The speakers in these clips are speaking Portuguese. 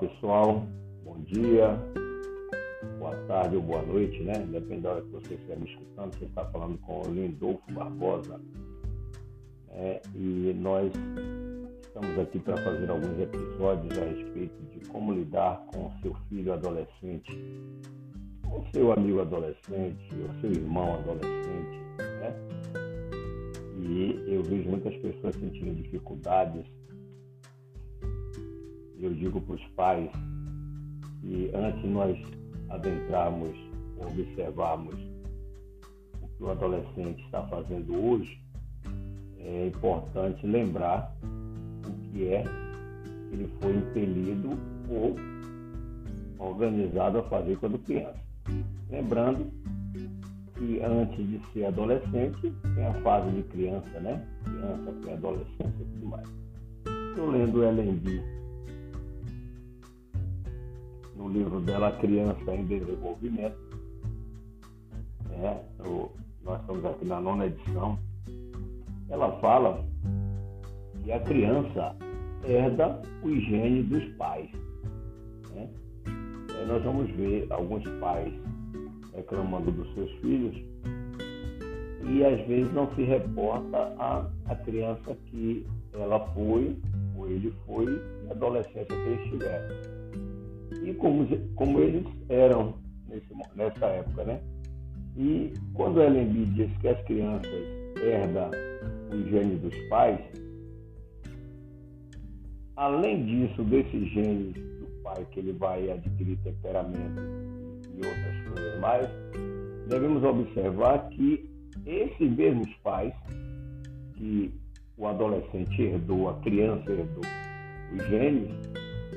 Pessoal, bom dia, boa tarde ou boa noite, né? Depende da hora que você estiver me escutando, você está falando com o Lindolfo Barbosa. Né? E nós estamos aqui para fazer alguns episódios a respeito de como lidar com o seu filho adolescente, o seu amigo adolescente, o seu irmão adolescente, né? E eu vejo muitas pessoas sentindo dificuldades eu digo para os pais que antes nós adentrarmos, observarmos o que o adolescente está fazendo hoje, é importante lembrar o que é que ele foi impelido ou organizado a fazer quando criança. Lembrando que antes de ser adolescente, tem a fase de criança, né? Criança, pré-adolescência e tudo mais. Estou lendo Ellen B no livro dela, Criança em Desenvolvimento. É, o, nós estamos aqui na nona edição. Ela fala que a criança herda o gene dos pais. Né? Nós vamos ver alguns pais reclamando dos seus filhos e às vezes não se reporta a, a criança que ela foi, ou ele foi, e a adolescência que eles tiveram e como, como eles eram nesse, nessa época, né? E quando Ellen B diz que as crianças herdam o gene dos pais, além disso, desses genes do pai que ele vai adquirir temperamento e outras coisas mais, devemos observar que esses mesmos pais que o adolescente herdou, a criança herdou os genes,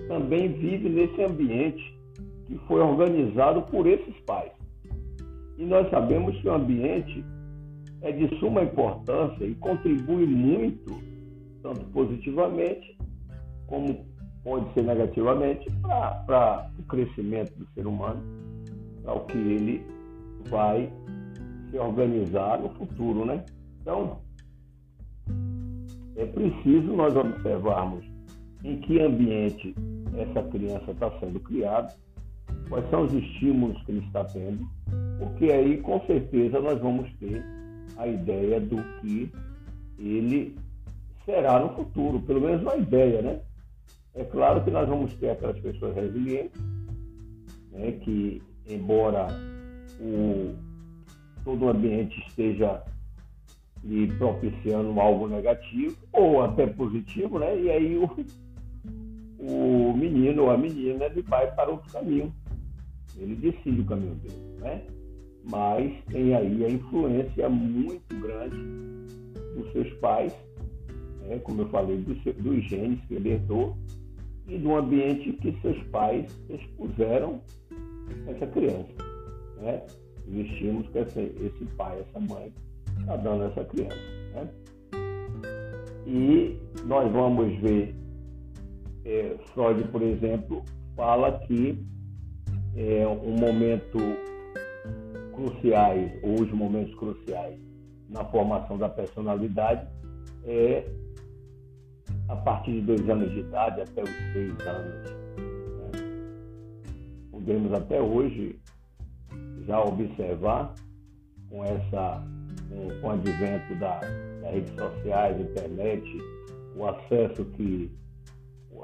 também vive nesse ambiente que foi organizado por esses pais. E nós sabemos que o ambiente é de suma importância e contribui muito, tanto positivamente como pode ser negativamente, para o crescimento do ser humano, para o que ele vai se organizar no futuro, né? Então, é preciso nós observarmos em que ambiente essa criança está sendo criada, quais são os estímulos que ele está tendo, porque aí com certeza nós vamos ter a ideia do que ele será no futuro, pelo menos uma ideia, né? É claro que nós vamos ter aquelas pessoas resilientes, né, que embora o, todo o ambiente esteja lhe propiciando algo negativo ou até positivo, né? E aí o, o menino ou a menina ele vai para outro caminho. Ele decide o caminho dele, né? Mas tem aí a influência muito grande dos seus pais, né? como eu falei, dos, dos genes que ele herdou e do ambiente que seus pais expuseram essa criança, né? Os estímulos que esse, esse pai, essa mãe está dando essa criança, né? E nós vamos ver é, Freud, por exemplo, fala que é, um momento cruciais, ou os momentos cruciais na formação da personalidade é a partir de dois anos de idade até os seis anos. Né? Podemos até hoje já observar com essa com, com o advento da, das redes sociais, internet, o acesso que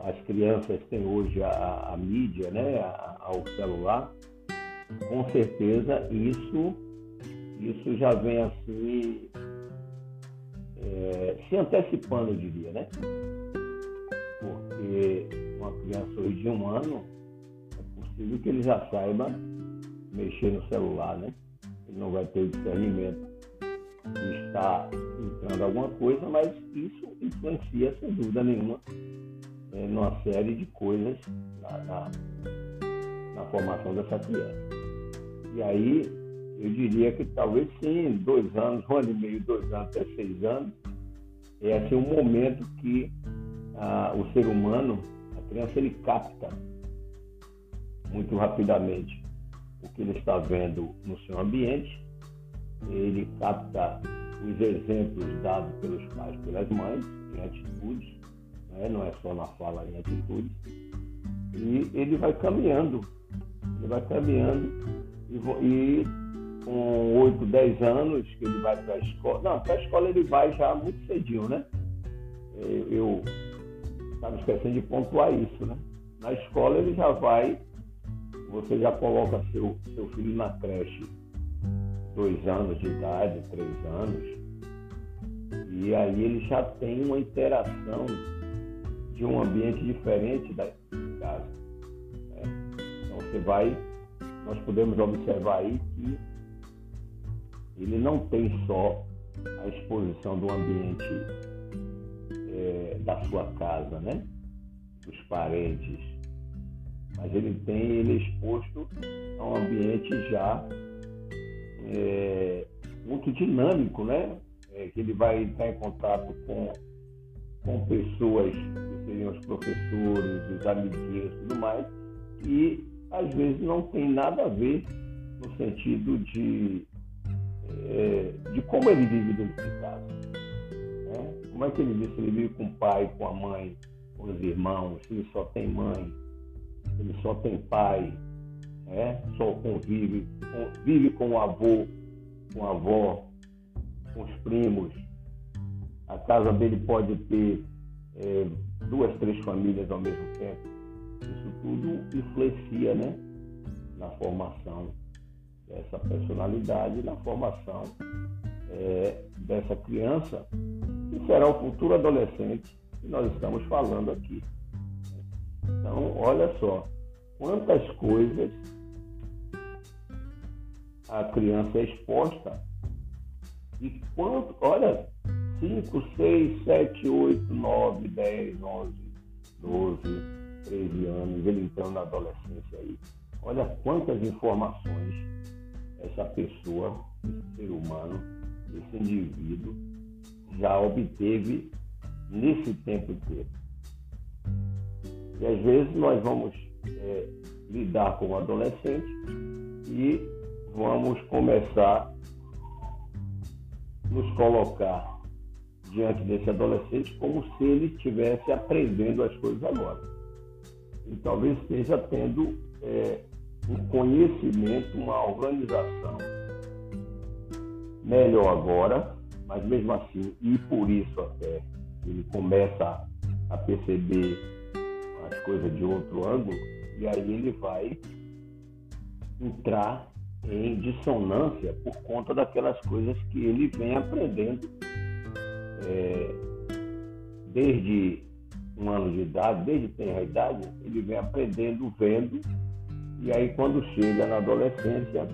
as crianças têm hoje a, a mídia, né, ao celular, com certeza isso, isso já vem assim é, se antecipando, eu diria, né? Porque uma criança hoje de um ano é possível que ele já saiba mexer no celular, né? Ele não vai ter discernimento de estar entrando alguma coisa, mas isso influencia sem dúvida nenhuma é, numa série de coisas na, na, na, formação dessa criança. E aí, eu diria que talvez sim, dois anos, um ano e meio, dois anos, até seis anos, é assim um momento que o ser humano, a criança, ele capta muito rapidamente o que ele está vendo no seu ambiente, ele capta os exemplos dados pelos pais, pelas mães, em atitudes, né? não é só na fala, em atitude. E ele vai caminhando, ele vai caminhando e, e com 8, 10 anos que ele vai para a escola. Não, para a escola ele vai já muito cedinho, né? Eu estava esquecendo de pontuar isso, né? Na escola ele já vai, você já coloca seu, seu filho na creche, dois anos de idade, três anos, e aí ele já tem uma interação de um ambiente diferente da casa. Né? Então você vai, nós podemos observar aí que ele não tem só a exposição do ambiente é, da sua casa, né? dos parentes, mas ele tem ele exposto a um ambiente já é, muito dinâmico, né? É, que ele vai estar em contato com, com pessoas que seriam os professores, os amiguinhos e tudo mais, e às vezes não tem nada a ver no sentido de, é, de como ele vive dentro de casa. Né? Como é que ele vive? Se ele vive com o pai, com a mãe, com os irmãos, se ele só tem mãe, se ele só tem pai, né? só convive, vive com o avô, com a avó, com os primos. A casa dele pode ter é, duas, três famílias ao mesmo tempo. Isso tudo influencia né, na formação dessa personalidade, na formação é, dessa criança, que será o futuro adolescente que nós estamos falando aqui. Então, olha só, quantas coisas a criança é exposta e quanto, olha, 5, 6, 7, 8, 9, 10, 11, 12, 13 anos, ele entrando na adolescência aí. Olha quantas informações essa pessoa, esse ser humano, esse indivíduo já obteve nesse tempo inteiro. E às vezes nós vamos é, lidar com o adolescente e vamos começar nos colocar diante desse adolescente como se ele estivesse aprendendo as coisas agora. E talvez esteja tendo é, um conhecimento, uma organização melhor agora, mas mesmo assim, e por isso até ele começa a perceber as coisas de outro ângulo, e aí ele vai entrar em dissonância por conta daquelas coisas que ele vem aprendendo é, desde um ano de idade, desde tenra idade, ele vem aprendendo, vendo, e aí quando chega na adolescência,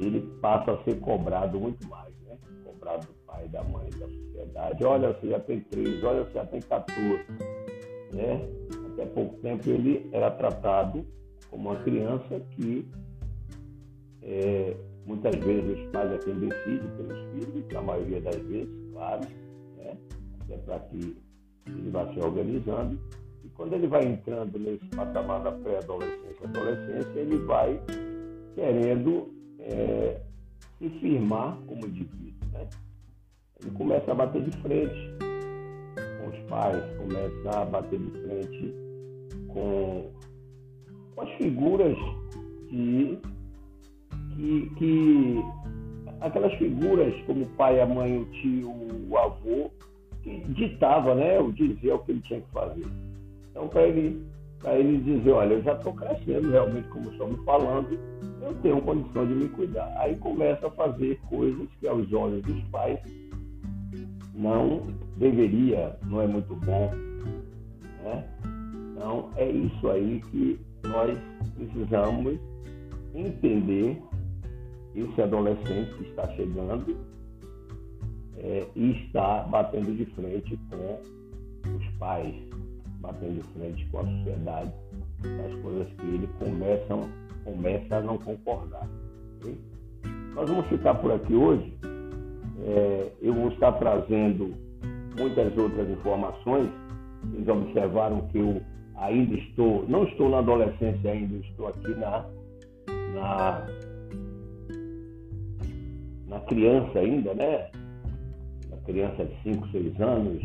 ele passa a ser cobrado muito mais, né? Cobrado do pai, da mãe, da sociedade. Olha, você já tem três, olha, você já tem 14, né? Até pouco tempo ele era tratado como uma criança que é, muitas vezes os pais é quem decide pelos filhos, na maioria das vezes, claro, né? até para que ele vá se organizando. E quando ele vai entrando nesse patamar da pré-adolescência, adolescência, ele vai querendo é, se firmar como indivíduo. Né? Ele começa a bater de frente com os pais, começa a bater de frente com, com as figuras que que, que aquelas figuras como o pai, a mãe, o tio, o avô, que ditava, né, o dizer o que ele tinha que fazer. Então, para ele, ele dizer, olha, eu já estou crescendo realmente, como estamos falando, eu tenho condição de me cuidar. Aí começa a fazer coisas que aos olhos dos pais não deveria, não é muito bom. Né? Então, é isso aí que nós precisamos entender esse adolescente que está chegando é, e está batendo de frente com os pais, batendo de frente com a sociedade, das coisas que ele começam, começa a não concordar. Okay? Nós vamos ficar por aqui hoje. É, eu vou estar trazendo muitas outras informações. Vocês observaram que eu ainda estou, não estou na adolescência ainda, estou aqui na, na na criança ainda, né? Na criança de 5, 6 anos,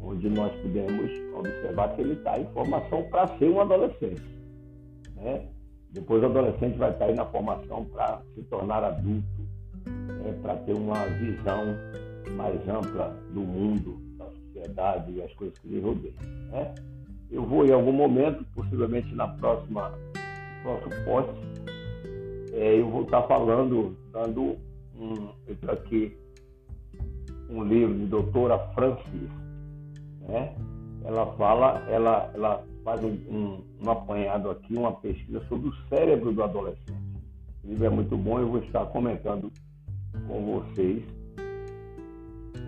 onde nós podemos observar que ele está em formação para ser um adolescente. Né? Depois o adolescente vai estar aí na formação para se tornar adulto, né? para ter uma visão mais ampla do mundo, da sociedade e as coisas que lhe rodeiam. Né? Eu vou em algum momento, possivelmente na próxima próximo post, é, eu vou estar falando, dando um, aqui um livro de doutora Francis, né? Ela fala, ela, ela faz um, um, um apanhado aqui, uma pesquisa sobre o cérebro do adolescente. O livro é muito bom, eu vou estar comentando com vocês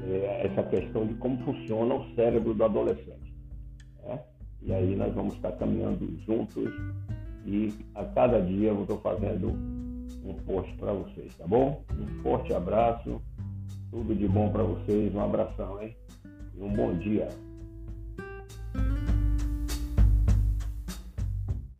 é, essa questão de como funciona o cérebro do adolescente. Né? E aí nós vamos estar caminhando juntos e a cada dia eu estou fazendo um post para vocês, tá bom? Um forte abraço, tudo de bom para vocês, um abração, hein? E um bom dia.